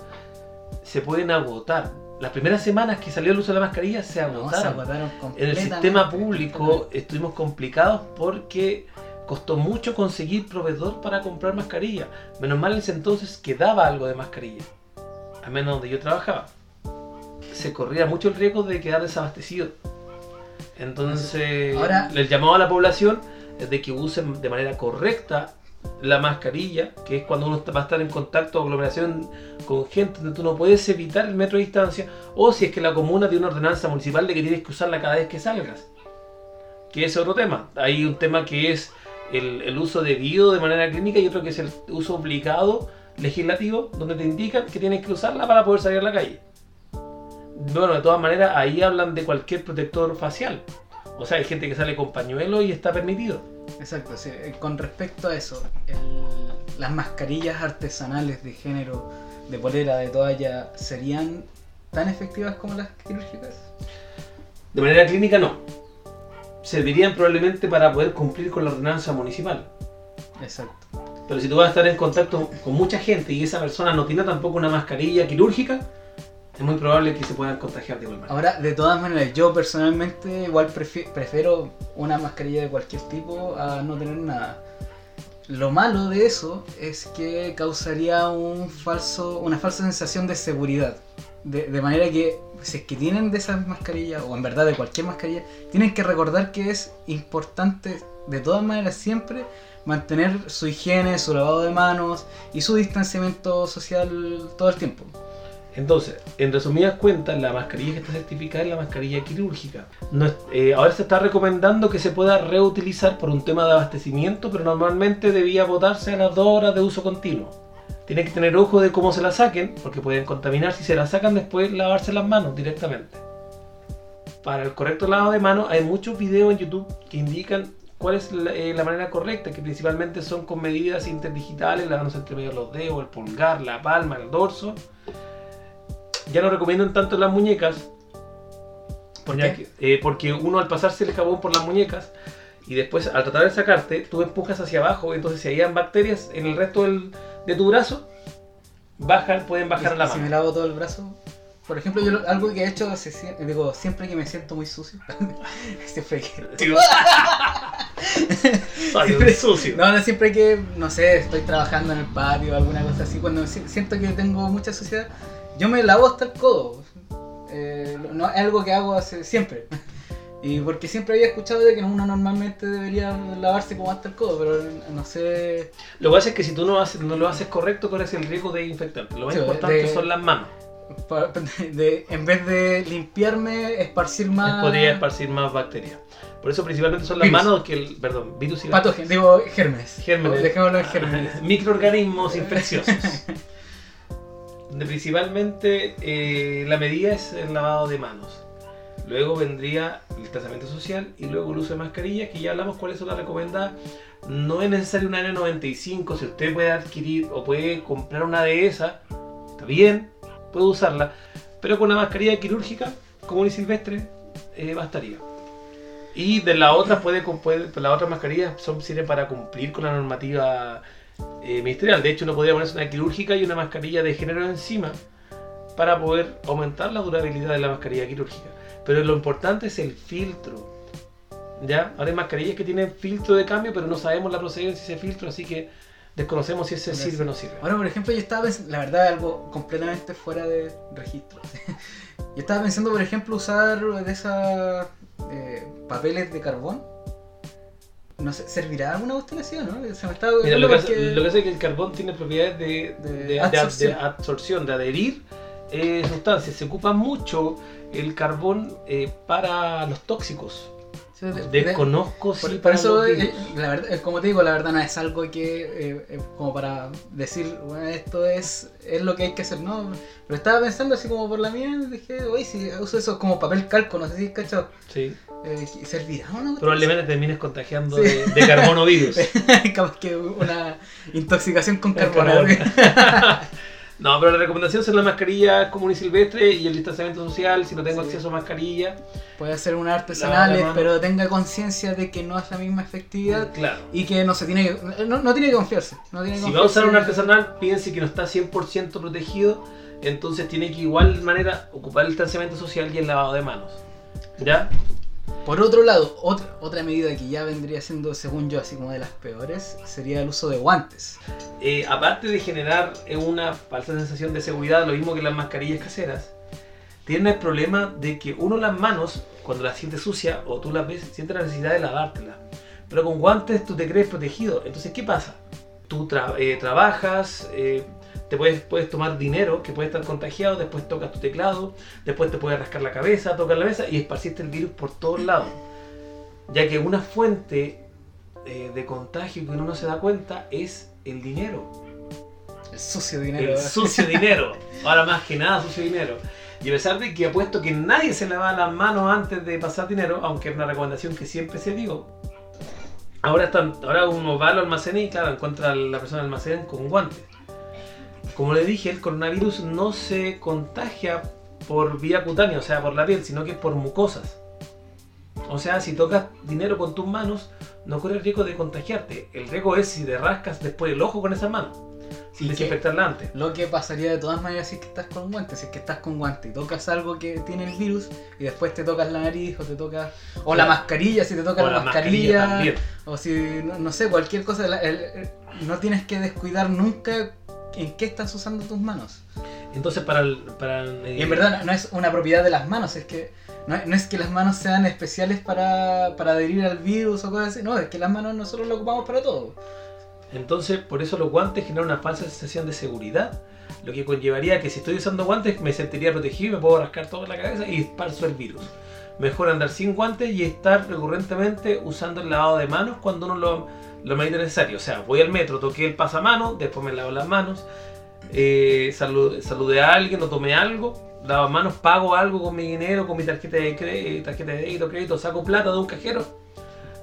se pueden agotar. Las primeras semanas que salió el uso de la mascarilla se No, se agotaron. agotaron En el sistema público estuvimos complicados porque costó mucho conseguir proveedor para comprar mascarilla. Menos mal en ese entonces quedaba algo de mascarilla, a menos donde yo trabajaba. Se corría mucho el riesgo de quedar desabastecido. Entonces, Ahora- el llamado a la población es de que usen de manera correcta la mascarilla, que es cuando uno va a estar en contacto o aglomeración con gente donde tú no puedes evitar el metro de distancia, o si es que la comuna tiene una ordenanza municipal de que tienes que usarla cada vez que salgas. Que es otro tema. Hay un tema que es el, el uso debido de manera clínica y otro que es el uso obligado legislativo, donde te indican que tienes que usarla para poder salir a la calle. Bueno, de todas maneras, ahí hablan de cualquier protector facial. O sea, hay gente que sale con pañuelo y está permitido. Exacto, sí. Eh, Con respecto a eso, el- las mascarillas artesanales de género, de polera, de toalla, ¿serían tan efectivas como las quirúrgicas? De manera clínica no. Servirían probablemente para poder cumplir con la ordenanza municipal. Exacto. Pero si tú vas a estar en contacto con mucha gente y esa persona no tiene tampoco una mascarilla quirúrgica, es muy probable que se puedan contagiar de igual manera. Ahora, de todas maneras, yo personalmente igual prefi- prefiero una mascarilla de cualquier tipo a no tener nada. Lo malo de eso es que causaría un falso, una falsa sensación de seguridad. De, de manera que si es que tienen de esas mascarillas, o en verdad de cualquier mascarilla, tienen que recordar que es importante de todas maneras siempre mantener su higiene, su lavado de manos y su distanciamiento social todo el tiempo. Entonces, en resumidas cuentas, la mascarilla que está certificada es la mascarilla quirúrgica. No es- eh, ahora se está recomendando que se pueda reutilizar por un tema de abastecimiento, pero normalmente debía botarse a las dos horas de uso continuo. Tienen que tener ojo de cómo se la saquen, porque pueden contaminar. Si se la sacan después, lavarse las manos directamente. Para el correcto lavado de manos, hay muchos videos en YouTube que indican cuál es la, eh, la manera correcta, que principalmente son con medidas interdigitales, lavándose entre medio de los dedos, el pulgar, la palma, el dorso ya no recomiendan tanto las muñecas. Eh, porque uno al pasarse el jabón por las muñecas y después al tratar de sacarte, tú empujas hacia abajo, entonces si hay bacterias en el resto del- de tu brazo, bajan, pueden bajar la Y Si me mano. lavo todo el brazo. Por ejemplo, yo lo- algo que he hecho, se digo, siempre que me siento muy sucio, siempre que... Siempre- sucio. No, no, siempre que, no sé, estoy trabajando en el patio o alguna cosa así, cuando si- siento que tengo mucha suciedad, yo me lavo hasta el codo. Eh, no, es algo que hago hace- siempre. Y porque siempre había escuchado de que uno normalmente debería lavarse como hasta el codo, pero no sé... Lo que pasa es que si tú no, haces, no lo haces correcto, corres el riesgo de infectarte. Lo más Sí, importante de- son las manos. de- en vez de limpiarme, esparcir más... Podría esparcir más bacterias. Por eso principalmente son las Virus. manos que el, perdón, virus y Patógenos, digo gérmenes. Gérmenes. Dejémoslo en gérmenes. Microorganismos infecciosos. Donde principalmente eh, la medida es el lavado de manos. Luego vendría el distanciamiento social y luego el uso de mascarillas, que ya hablamos cuáles son las recomendadas. No es necesario una N95, si usted puede adquirir o puede comprar una de esas, está bien, puede usarla, pero con una mascarilla quirúrgica común y silvestre eh, bastaría. Y de la otra puede, puede las otras mascarillas son, sirven para cumplir con la normativa eh, ministerial. De hecho, uno podría ponerse una quirúrgica y una mascarilla de género encima para poder aumentar la durabilidad de la mascarilla quirúrgica. Pero lo importante es el filtro. ¿Ya? Ahora hay mascarillas que tienen filtro de cambio, pero no sabemos la procedencia de ese filtro, así que desconocemos si ese sirve o no sirve. Ahora, por ejemplo, yo estaba pensando, la verdad, algo completamente fuera de registro. yo estaba pensando, por ejemplo, usar de esas eh, papeles de carbón. No sé, ¿servirá alguna cuestión así no? Se me está Mira, lo, que porque- hace, lo que hace es que el carbón tiene propiedades de, De de- de absorción, de adherir eh, sustancias. Se ocupa mucho el carbón eh, para los tóxicos. Sí, Desconozco si Por, eso, eh, la verdad, como te digo, la verdad no es algo que, eh, eh, como para decir, bueno, esto es, es lo que hay que hacer, ¿no? Pero estaba pensando así como por la mía, dije, oye, si uso eso como papel calco, no sé si cachado, Sí. eh, ¿servirá o no? Probablemente termines contagiando Sí. de, de carbono virus. Capaz que una intoxicación con Con carbono. No, pero la recomendación son las mascarillas común y silvestre y el distanciamiento social si no tengo Sí. acceso a mascarilla. Puede ser unas La artesanales, pero tenga conciencia de que no es la misma efectividad Claro. y que no se tiene que, no, no tiene que confiarse. No tiene que Si va a usar un artesanal, piense que no está 100% protegido, entonces tiene que igual manera ocupar el distanciamiento social y el lavado de manos. ¿Ya? Por otro lado, otra, otra medida que ya vendría siendo, según yo, así como de las peores, sería el uso de guantes. Eh, aparte de generar eh, una falsa sensación de seguridad, lo mismo que las mascarillas caseras, tienen el problema de que uno las manos, cuando las sientes sucia o tú las ves, siente la necesidad de lavártelas. Pero con guantes tú te crees protegido. Entonces, ¿qué pasa? Tú tra- eh, trabajas, eh, te puedes, puedes tomar dinero que puede estar contagiado, después tocas tu teclado, después te puedes rascar la cabeza, tocar la mesa y esparciste el virus por todos lados. Ya que una fuente eh, de contagio que uno no se da cuenta es el dinero. El sucio dinero. El sucio dinero. Ahora más que nada sucio dinero. Y a pesar de que apuesto que nadie se lava las manos antes de pasar dinero, aunque es una recomendación que siempre se digo, ahora, están, ahora uno va al almacén y claro, encuentra a la persona del almacén con guantes. Como le dije, el coronavirus no se contagia por vía cutánea, o sea, por la piel, sino que por mucosas. O sea, si tocas dinero con tus manos, no corres riesgo de contagiarte. El riesgo es si te rascas después el ojo con esa mano, sin desinfectarla antes. Lo que pasaría de todas maneras si es que estás con guantes, si es que estás con guantes y tocas algo que tiene el virus y después te tocas la nariz o te tocas... O la mascarilla, si te tocas la, la mascarilla, o si, no, no sé, cualquier cosa, el- el- no tienes que descuidar nunca en qué estás usando tus manos. Entonces, para el. Para, eh, Y en verdad no, es una propiedad de las manos, es que no, no es que las manos sean especiales para, para adherir al virus o cosas así, no, es que las manos nosotros lo ocupamos para todo. Entonces, por eso los guantes generan una falsa sensación de seguridad. Lo que conllevaría que si estoy usando guantes me sentiría protegido y me puedo rascar toda la cabeza y esparzo el virus. Mejor andar sin guantes y estar recurrentemente usando el lavado de manos cuando uno lo, lo medita necesario. O sea, voy al metro, toqué el pasamanos, después me lavo las manos, eh, salu- saludé a alguien o tomé algo, lavo manos, pago algo con mi dinero, con mi tarjeta de, cre- tarjeta de débito, crédito, saco plata de un cajero,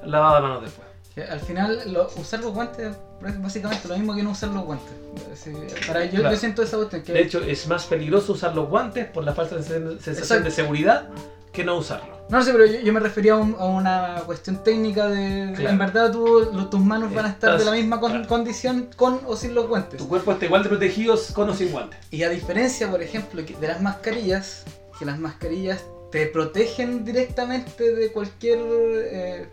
lavado de manos después. Al final, lo- usar los guantes es básicamente lo mismo que no usar los guantes. Sí, para, yo, Claro. yo siento esa cuestión que De hecho, es más peligroso usar los guantes por la falsa sen- sensación Exacto. de seguridad que no usarlo. No sé, pero yo, yo me refería a, un- a una cuestión técnica de... Claro. En verdad tú, lo- tus manos van a estar de la misma con- claro. condición con o sin los guantes. Tu cuerpo está igual de protegido con o sin guantes. Y a diferencia, por ejemplo, de las mascarillas, que las mascarillas te protegen directamente de cualquier... eh,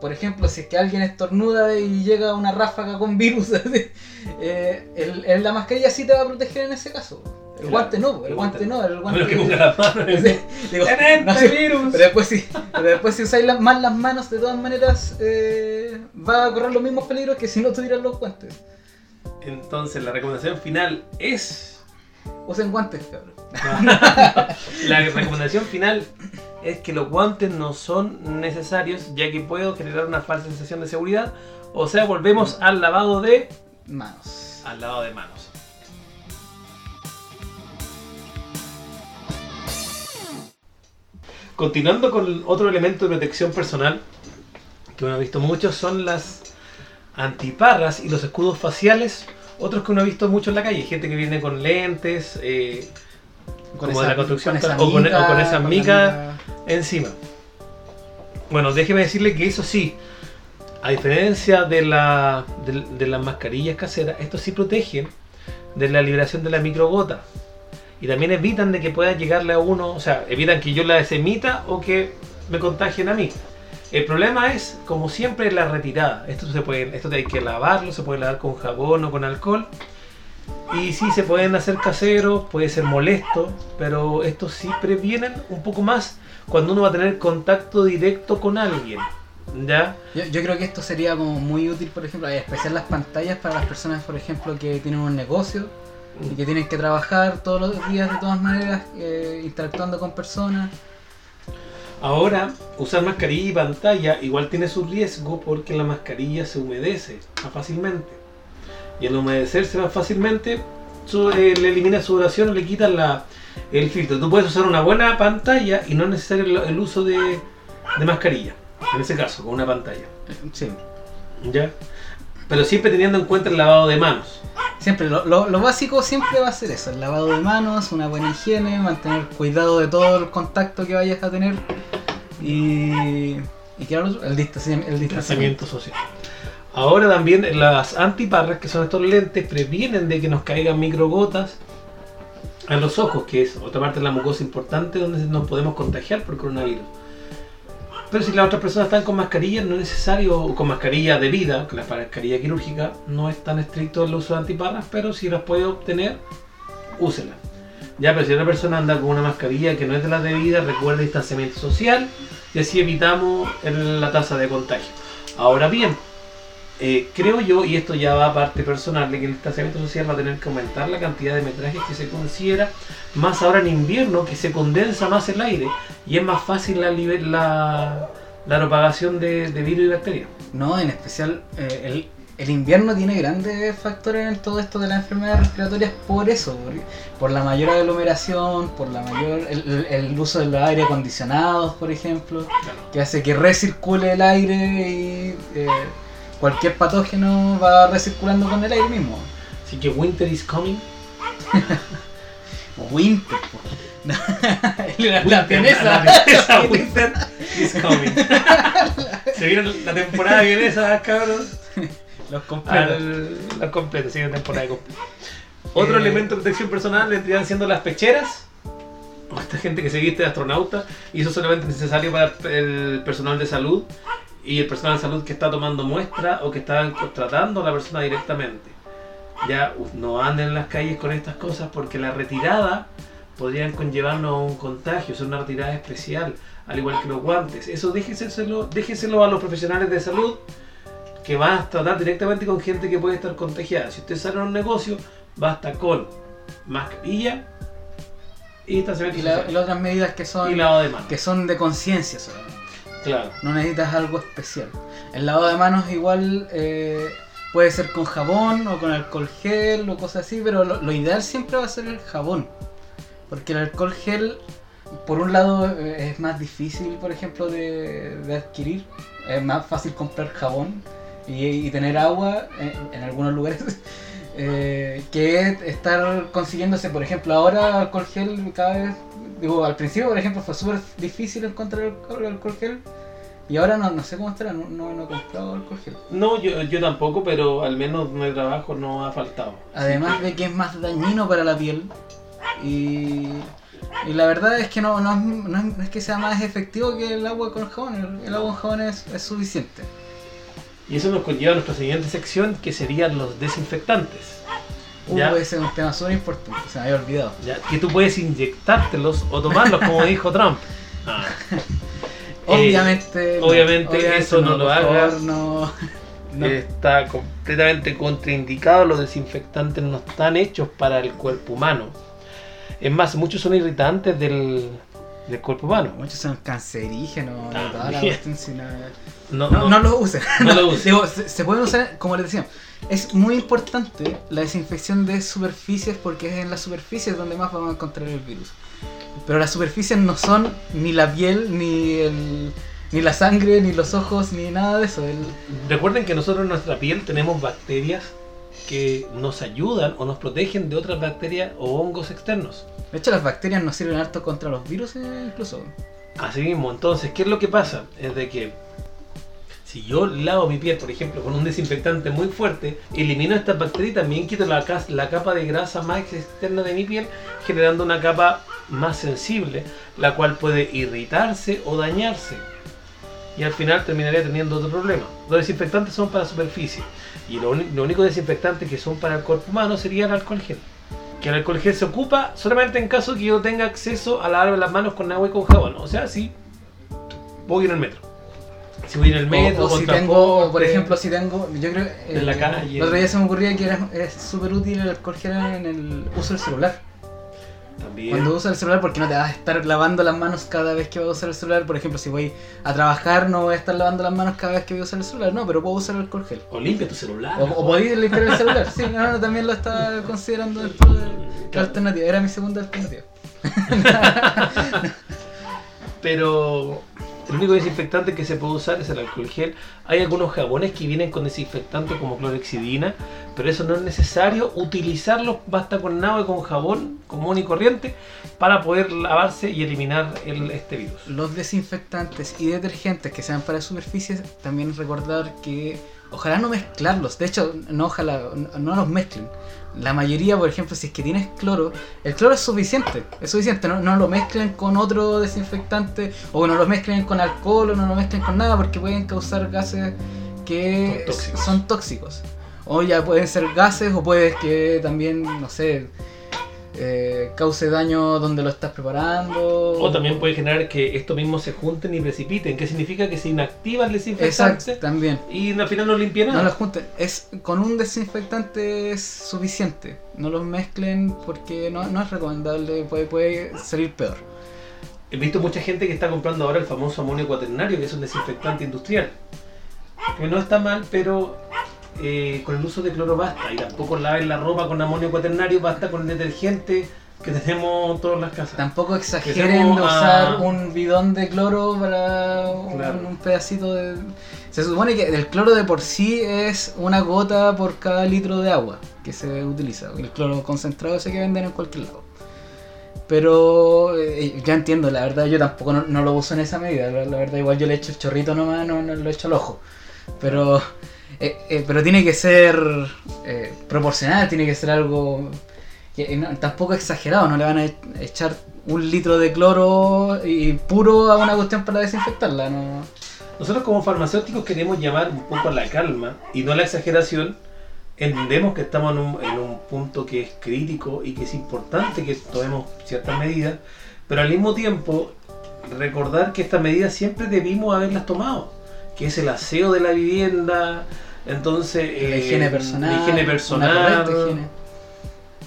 por ejemplo, si es que alguien estornuda y llega una ráfaga con virus, eh, el- el- la mascarilla sí te va a proteger en ese caso. El Claro, guante no, el, el guante, guante no, el guante... menos que ponga las manos en Sí, digo, ¡En no este sé, virus! pero después si, pero después si usáis las- más las manos, de todas maneras, eh, va a correr los mismos peligros que si no tuvieras los guantes. Entonces, la recomendación final es. Usen guantes, cabrón. la recomendación final es que los guantes no son necesarios, ya que puedo generar una falsa sensación de seguridad. O sea, volvemos al lavado de. Manos. al lavado de manos. Continuando con otro elemento de protección personal que uno ha visto mucho son las antiparras y los escudos faciales. Otros que uno ha visto mucho en la calle. Gente que viene con lentes, eh, como de la construcción, esa o con- o mica, con esa la mica. encima. Bueno, déjeme decirle que eso sí, a diferencia de, la, de, de las mascarillas caseras, estos sí protegen de la liberación de la microgota. Y también evitan de que pueda llegarle a uno, o sea, evitan que yo la desemita o que me contagien a mí. El problema es, como siempre, la retirada. Esto se puede, esto hay que lavarlo, se puede lavar con jabón o con alcohol. Y sí, se pueden hacer caseros, puede ser molesto, pero estos sí previenen un poco más cuando uno va a tener contacto directo con alguien. ¿Ya? Yo, creo que esto sería como muy útil, por ejemplo, especial las pantallas para las personas, por ejemplo, que tienen un negocio y que tienen que trabajar todos los días de todas maneras, eh, interactuando con personas. Ahora, usar mascarilla y pantalla igual tiene su riesgo porque la mascarilla se humedece más fácilmente. Y al humedecerse más fácilmente, su- eh, le elimina su duración o le quita la, el filtro. Tú puedes usar una buena pantalla y no es necesario el, el uso de, de mascarilla. En ese caso, con una pantalla. Sí. ¿Ya? Pero siempre teniendo en cuenta el lavado de manos. Siempre, lo, lo- básico siempre va a ser eso, el lavado de manos, una buena higiene, mantener cuidado de todo el contacto que vayas a tener y, y ¿qué era lo otro? el, distanciam- el distanciamiento. distanciamiento social. Ahora también las antiparras, que son estos lentes, previenen de que nos caigan microgotas a los ojos, que es otra parte de la mucosa importante donde nos podemos contagiar por coronavirus. Pero si las otras personas están con mascarilla, no es necesario, o con mascarilla de vida, que la mascarilla quirúrgica no es tan estricto el uso de antiparras, pero si las puede obtener, úsela. Ya, pero si una persona anda con una mascarilla que no es de la debida, recuerde el distanciamiento social y así evitamos la tasa de contagio. Ahora bien, eh, creo yo, y esto ya va a parte personal, de que el distanciamiento social va a tener que aumentar la cantidad de metrajes que se considera, más ahora en invierno, que se condensa más el aire y es más fácil la, la, la propagación de, virus y bacterias. No, en especial eh, el, invierno tiene grandes factores en todo esto de las enfermedades respiratorias por eso, por, la mayor aglomeración, por la mayor el- el uso de los aire acondicionados, por ejemplo, que hace que recircule el aire y eh, cualquier patógeno va recirculando con el aire mismo. Así que winter is coming. Winter. la, la Winter, vienesa. la vienesa, winter is coming. Se viene la temporada vienesa, cabros. Los completos. al, al completo, sí, una temporada completa. Otro Eh, elemento de protección personal vendrían siendo las pecheras. O esta gente que se viste de astronauta. Y eso solamente es necesario para el personal de salud. Y el personal de salud que está tomando muestra o que está tratando a la persona directamente. Ya no anden en las calles con estas cosas porque la retirada podrían conllevarnos a un contagio, es una retirada especial, al igual que los guantes. Eso déjeselo, déjeselo a los profesionales de salud que van a tratar directamente con gente que puede estar contagiada. Si usted sale a un negocio, basta con mascarilla y Y, la- otras medidas que son, y de que son de conciencia solamente. Claro. No necesitas algo especial. El lavado de manos igual eh, puede ser con jabón o con alcohol gel o cosas así, pero lo, ideal siempre va a ser el jabón. Porque el alcohol gel, por un lado, eh, es más difícil, por ejemplo, de, adquirir. Es más fácil comprar jabón y, tener agua en algunos lugares. eh, que estar consiguiéndose, por ejemplo, ahora alcohol gel cada vez, digo, al principio, por ejemplo, fue súper difícil encontrar alcohol, alcohol gel y ahora no, no sé cómo estará, no, no, no he comprado alcohol gel. No, yo, yo tampoco, pero al menos en el trabajo no ha faltado. Además de que es más dañino para la piel y, y la verdad es que no, no, es, no es- no es que sea más efectivo que el agua con jabón, el, el agua con jabón es, es suficiente. Y eso nos conlleva a nuestra siguiente sección, que serían los desinfectantes. Uh, ¿Ya? ese es un tema súper importante, se me había olvidado. ¿Ya? Que tú puedes inyectártelos o tomarlos, como dijo Trump. Ah. Obviamente, no, obviamente eso no lo hagas. no. Está completamente contraindicado, los desinfectantes no están hechos para el cuerpo humano. Es más, muchos son irritantes del, del cuerpo humano. Muchos son cancerígenos, Ah, toda la cuestión, no- No, No, no, no lo usen. No lo usen. Digo, se, se pueden usar, como les decía, es muy importante la desinfección de superficies porque es en las superficies donde más vamos a encontrar el virus. Pero las superficies no son ni la piel, ni el, ni la sangre, ni los ojos, ni nada de eso. El- Recuerden que nosotros en nuestra piel tenemos bacterias que nos ayudan o nos protegen de otras bacterias o hongos externos. de hecho, las bacterias nos sirven harto contra los virus eh, incluso. Así mismo, entonces, ¿qué es lo que pasa? Es de que si yo lavo mi piel, por ejemplo, con un desinfectante muy fuerte, elimino estas bacterias y también quito la, la capa de grasa más externa de mi piel, generando una capa más sensible, la cual puede irritarse o dañarse. Y al final terminaría teniendo otro problema. Los desinfectantes son para superficie. Y lo, lo único desinfectante que son para el cuerpo humano sería el alcohol gel. Que el alcohol gel se ocupa solamente en caso que yo tenga acceso a lavarme las manos con agua y con jabón. O sea, si voy en el metro. Si voy en el metro, o, o si tengo, por ejemplo, si tengo, yo creo En la calle. El otro día se me ocurría que era, es súper útil el alcohol gel en el uso del celular. También. Cuando usas el celular, porque no te vas a estar lavando las manos cada vez que vas a usar el celular. Por ejemplo, si voy a trabajar, no voy a estar lavando las manos cada vez que voy a usar el celular. No, pero puedo usar el alcohol gel. O limpia tu celular. O, o podéis limpiar el celular. Sí, no, no, también lo estaba considerando dentro de la Claro. alternativa. Era mi segunda alternativa. Pero el único desinfectante que se puede usar es el alcohol gel. Hay algunos jabones que vienen con desinfectante como clorexidina, pero eso no es necesario utilizarlos, basta con agua y con jabón común y corriente para poder lavarse y eliminar el, este virus. Los desinfectantes y detergentes que sean para superficies, también recordar que ojalá no mezclarlos. De hecho, no ojalá, no, no los mezclen. La mayoría, por ejemplo, si es que tienes cloro, el cloro es suficiente. Es suficiente, no, no lo mezclen con otro desinfectante, o no lo mezclen con alcohol, o no lo mezclen con nada, porque pueden causar gases que Son tóxicos. son tóxicos. O ya pueden ser gases, o puede que también, no sé, eh, cause daño donde lo estás preparando. O también puede generar que estos mismos se junten y precipiten, que significa que se inactiva el desinfectante Exacto, también. y al final no limpia No nada. los junten. Es, con un desinfectante es suficiente. No los mezclen porque no, no es recomendable. Puede, puede salir peor. He visto mucha gente que está comprando ahora el famoso amonio cuaternario, que es un desinfectante industrial. Que no está mal, pero eh, con el uso de cloro basta. Y tampoco laven la ropa con amonio cuaternario, basta con el detergente que tenemos todas las casas. Tampoco exageren de usar a- un bidón de cloro para un, Claro. un pedacito de. Se supone que el cloro de por sí es una gota por cada litro de agua que se utiliza. El cloro concentrado ese que venden en cualquier lado. Pero eh, ya entiendo, la verdad yo tampoco no, no lo uso en esa medida. La, la verdad igual yo le echo el chorrito nomás, no, no lo echo al ojo. Pero, eh, eh, pero tiene que ser eh, proporcional, tiene que ser algo que, no, tampoco exagerado. No le van a e- echar un litro de cloro y puro a una cuestión para desinfectarla. No. Nosotros como farmacéuticos queremos llamar un poco a la calma y no a la exageración. Entendemos que estamos en un, en un punto que es crítico y que es importante que tomemos ciertas medidas, pero al mismo tiempo recordar que estas medidas siempre debimos haberlas tomado, que es el aseo de la vivienda, entonces La eh, higiene personal. la higiene personal, higiene.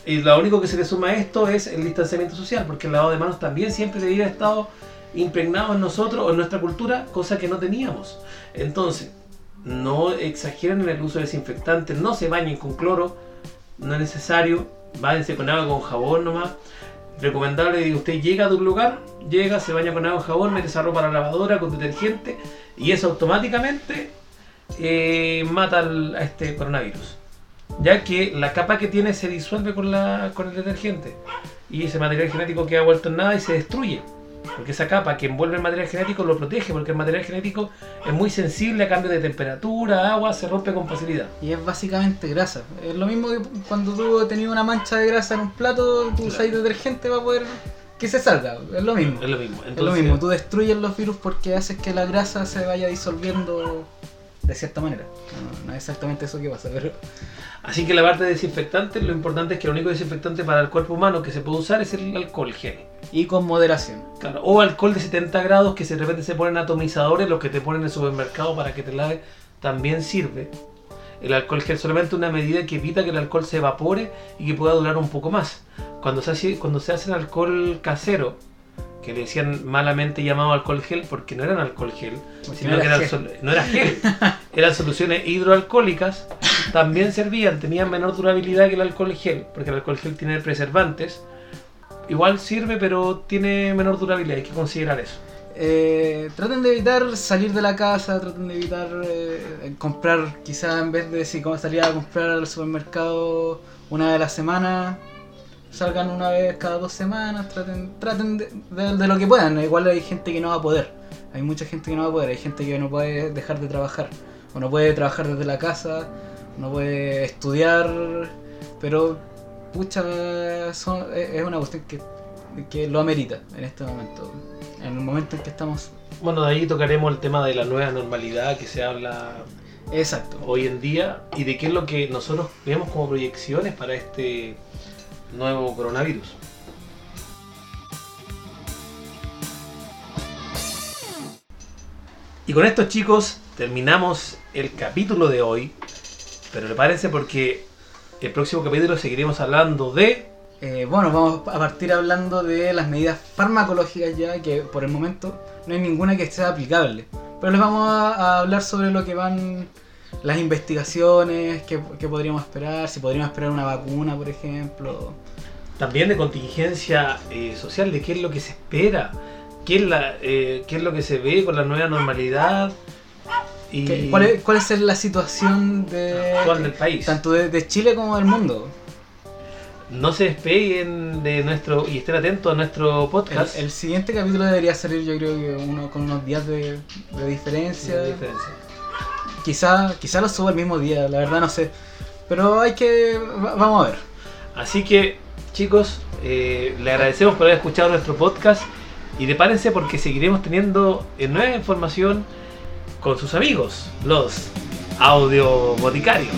y lo único que se le suma a esto es el distanciamiento social, porque el lavado de manos también siempre haber estado impregnado en nosotros o en nuestra cultura, cosa que no teníamos. Entonces, no exageren en el uso de desinfectantes, no se bañen con cloro, no es necesario, váyanse con agua con jabón nomás. Recomendable que usted llega de un lugar, llega, se baña con agua jabón, mete esa ropa a la lavadora con detergente y eso automáticamente eh, mata al- a este coronavirus ya que la capa que tiene se disuelve con, la, con el detergente y ese material genético queda vuelto en nada y se destruye. Porque esa capa que envuelve el material genético lo protege, porque el material genético es muy sensible a cambio de temperatura, agua, se rompe con facilidad. Y es básicamente grasa. Es lo mismo que cuando tú tenías una mancha de grasa en un plato, tú Claro. usas detergente para poder que se salga. Es lo mismo. Es lo mismo. Es lo Entonces, mismo, tú destruyes los virus porque haces que la grasa se vaya disolviendo de cierta manera. No, no es exactamente eso que pasa, pero Así que la parte de desinfectante, lo importante es que el único desinfectante para el cuerpo humano que se puede usar es el alcohol gel. y con moderación. Claro, o alcohol de 70 grados que de repente se ponen atomizadores, los que te ponen en el supermercado para que te lave, también sirve. El alcohol gel solamente una medida que evita que el alcohol se evapore y que pueda durar un poco más. Cuando se hace, cuando se hace el alcohol casero, que le decían malamente llamado alcohol gel porque no eran alcohol gel, Porque sino no que era eran gel. sol- no era gel, eran soluciones hidroalcohólicas, también servían, tenían menor durabilidad que el alcohol gel, porque el alcohol gel tiene preservantes. Igual sirve, pero tiene menor durabilidad, hay que considerar eso. Eh, traten de evitar salir de la casa, traten de evitar eh, comprar, quizás en vez de si como salir a comprar al supermercado una vez a la semana, salgan una vez cada dos semanas, traten, traten de, de- de lo que puedan. Igual hay gente que no va a poder, hay mucha gente que no va a poder, hay gente que no puede dejar de trabajar, o no puede trabajar desde la casa, no puede estudiar, pero pucha, son- es una cuestión que, que lo amerita en este momento, en el momento en que estamos. Bueno, de ahí tocaremos el tema de la nueva normalidad que se habla Exacto. hoy en día y de qué es lo que nosotros vemos como proyecciones para este nuevo coronavirus. Y con esto chicos terminamos el capítulo de hoy, pero prepárense porque el próximo capítulo seguiremos hablando de... Eh, bueno, vamos a partir hablando de las medidas farmacológicas ya, que por el momento no hay ninguna que sea aplicable. Pero les vamos a hablar sobre lo que van las investigaciones, qué podríamos esperar, si podríamos esperar una vacuna, por ejemplo. También de contingencia eh, social, de qué es lo que se espera, qué es, la, eh, qué es lo que se ve con la nueva normalidad y ¿Qué- ¿Cuál, es, ¿Cuál es la situación de, actual del país. tanto de, de Chile como del mundo? No se despeguen de nuestro y estén atentos a nuestro El, podcast. el siguiente capítulo debería salir yo creo que uno con unos días de, de diferencia. de diferencia. Quizá, quizá lo suba el mismo día, la verdad no sé. Pero hay que... va- vamos a ver. Así que, chicos, eh, le agradecemos por haber escuchado nuestro podcast y prepárense porque seguiremos teniendo eh, nueva información con sus amigos, los audio boticarios.